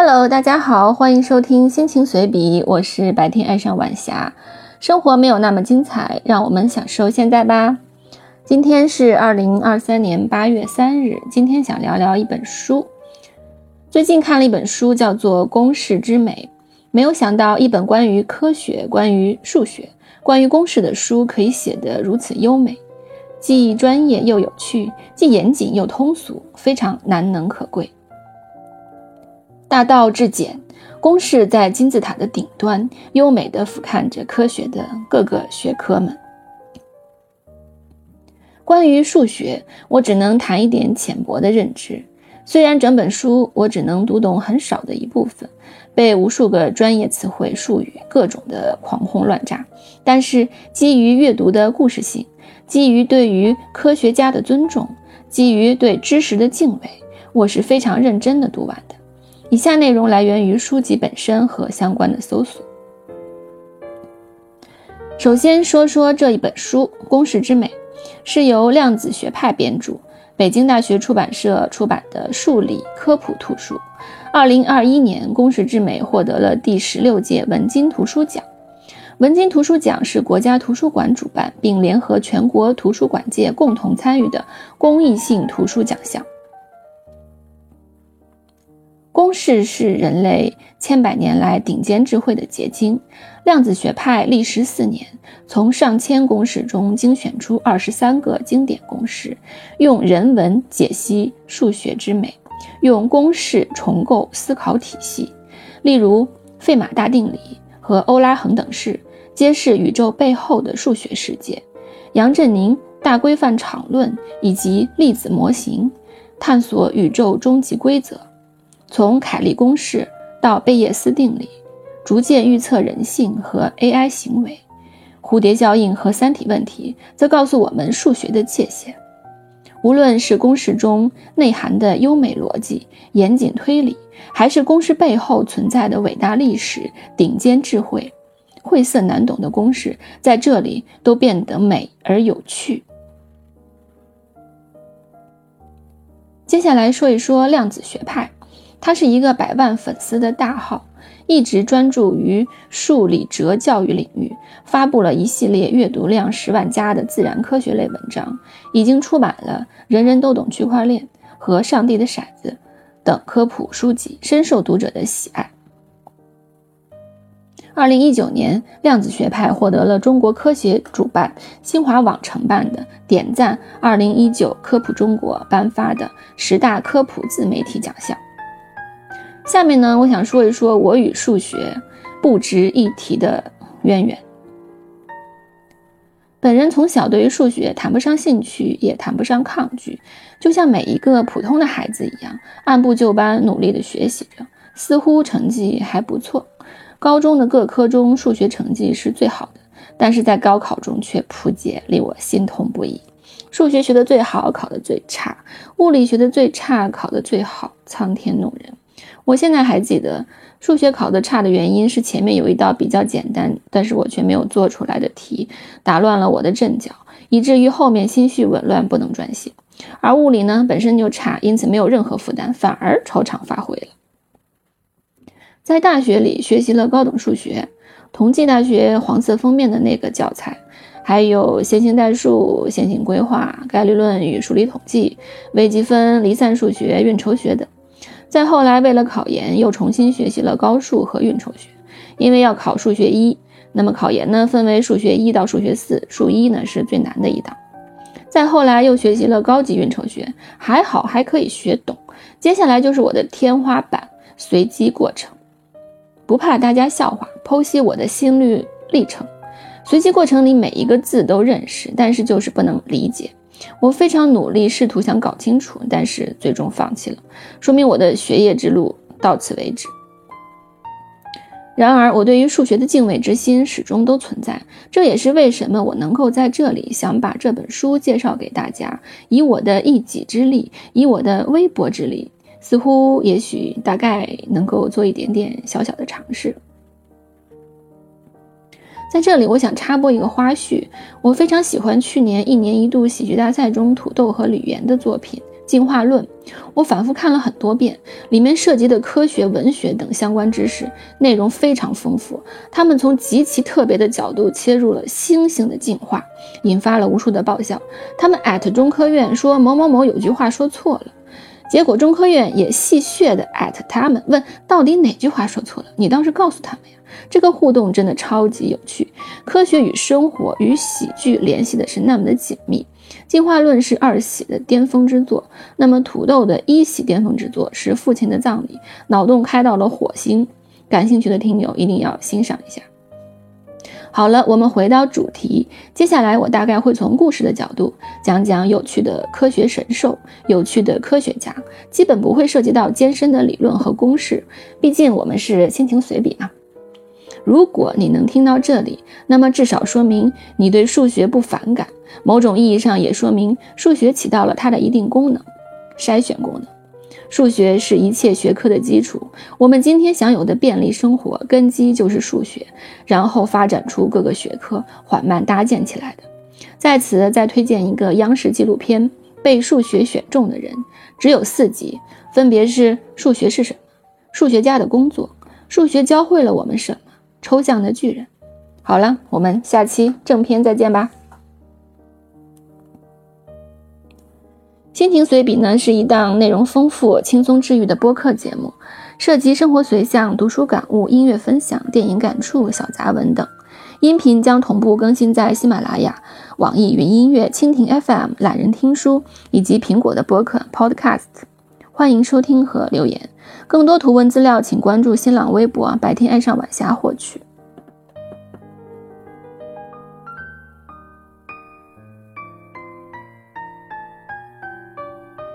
Hello，大家好，欢迎收听心情随笔，我是白天爱上晚霞。生活没有那么精彩，让我们享受现在吧。今天是二零二三年八月三日，今天想聊聊一本书。最近看了一本书，叫做《公式之美》，没有想到一本关于科学、关于数学、关于公式的书可以写得如此优美，既专业又有趣，既严谨又通俗，非常难能可贵。大道至简，公式在金字塔的顶端，优美地俯瞰着科学的各个学科们。关于数学，我只能谈一点浅薄的认知。虽然整本书我只能读懂很少的一部分，被无数个专业词汇、术语各种的狂轰乱炸，但是基于阅读的故事性，基于对于科学家的尊重，基于对知识的敬畏，我是非常认真的读完的。以下内容来源于书籍本身和相关的搜索。首先说说这一本书《公式之美》，是由量子学派编著，北京大学出版社出版的数理科普图书。二零二一年，《公式之美》获得了第十六届文津图书奖。文津图书奖是国家图书馆主办，并联合全国图书馆界共同参与的公益性图书奖项。公式是人类千百年来顶尖智慧的结晶。量子学派历时四年，从上千公式中精选出二十三个经典公式，用人文解析数学之美，用公式重构思考体系。例如，费马大定理和欧拉恒等式揭示宇宙背后的数学世界；杨振宁大规范场论以及粒子模型探索宇宙终极规则。从凯利公式到贝叶斯定理，逐渐预测人性和 AI 行为；蝴蝶效应和三体问题则告诉我们数学的界限。无论是公式中内涵的优美逻辑、严谨推理，还是公式背后存在的伟大历史、顶尖智慧，晦涩难懂的公式在这里都变得美而有趣。接下来说一说量子学派。他是一个百万粉丝的大号，一直专注于数理哲教育领域，发布了一系列阅读量十万加的自然科学类文章，已经出版了《人人都懂区块链》和《上帝的骰子》等科普书籍，深受读者的喜爱。二零一九年，量子学派获得了中国科协主办、新华网承办的“点赞二零一九科普中国”颁发的十大科普自媒体奖项。下面呢，我想说一说我与数学不值一提的渊源。本人从小对于数学谈不上兴趣，也谈不上抗拒，就像每一个普通的孩子一样，按部就班努力的学习着，似乎成绩还不错。高中的各科中，数学成绩是最好的，但是在高考中却扑街，令我心痛不已。数学学得最好，考得最差；物理学得最差，考得最好，苍天弄人。我现在还记得数学考得差的原因是前面有一道比较简单，但是我却没有做出来的题，打乱了我的阵脚，以至于后面心绪紊乱，不能专心。而物理呢本身就差，因此没有任何负担，反而超常发挥了。在大学里学习了高等数学，同济大学黄色封面的那个教材，还有线性代数、线性规划、概率论与数理统计、微积分、离散数学、运筹学等。再后来，为了考研，又重新学习了高数和运筹学，因为要考数学一。那么考研呢，分为数学一到数学四，数一呢是最难的一档。再后来又学习了高级运筹学，还好还可以学懂。接下来就是我的天花板——随机过程。不怕大家笑话，剖析我的心率历程。随机过程里每一个字都认识，但是就是不能理解。我非常努力，试图想搞清楚，但是最终放弃了，说明我的学业之路到此为止。然而，我对于数学的敬畏之心始终都存在，这也是为什么我能够在这里想把这本书介绍给大家，以我的一己之力，以我的微薄之力，似乎也许大概能够做一点点小小的尝试。在这里，我想插播一个花絮。我非常喜欢去年一年一度喜剧大赛中土豆和吕岩的作品《进化论》，我反复看了很多遍，里面涉及的科学、文学等相关知识内容非常丰富。他们从极其特别的角度切入了猩猩的进化，引发了无数的爆笑。他们艾特中科院说某某某有句话说错了，结果中科院也戏谑的艾特他们，问到底哪句话说错了？你倒是告诉他们呀！这个互动真的超级有趣，科学与生活与喜剧联系的是那么的紧密。进化论是二喜的巅峰之作，那么土豆的一喜巅峰之作是父亲的葬礼，脑洞开到了火星。感兴趣的听友一定要欣赏一下。好了，我们回到主题，接下来我大概会从故事的角度讲讲有趣的科学神兽、有趣的科学家，基本不会涉及到艰深的理论和公式，毕竟我们是心情随笔嘛。如果你能听到这里，那么至少说明你对数学不反感，某种意义上也说明数学起到了它的一定功能——筛选功能。数学是一切学科的基础，我们今天享有的便利生活根基就是数学，然后发展出各个学科，缓慢搭建起来的。在此再推荐一个央视纪录片《被数学选中的人》，只有四集，分别是数学是什么、数学家的工作、数学教会了我们什么。抽象的巨人。好了，我们下期正片再见吧。心情随笔呢是一档内容丰富、轻松治愈的播客节目，涉及生活随想、读书感悟、音乐分享、电影感触、小杂文等。音频将同步更新在喜马拉雅、网易云音乐、蜻蜓 FM、懒人听书以及苹果的播客 Podcast。欢迎收听和留言。更多图文资料，请关注新浪微博“白天爱上晚霞”获取。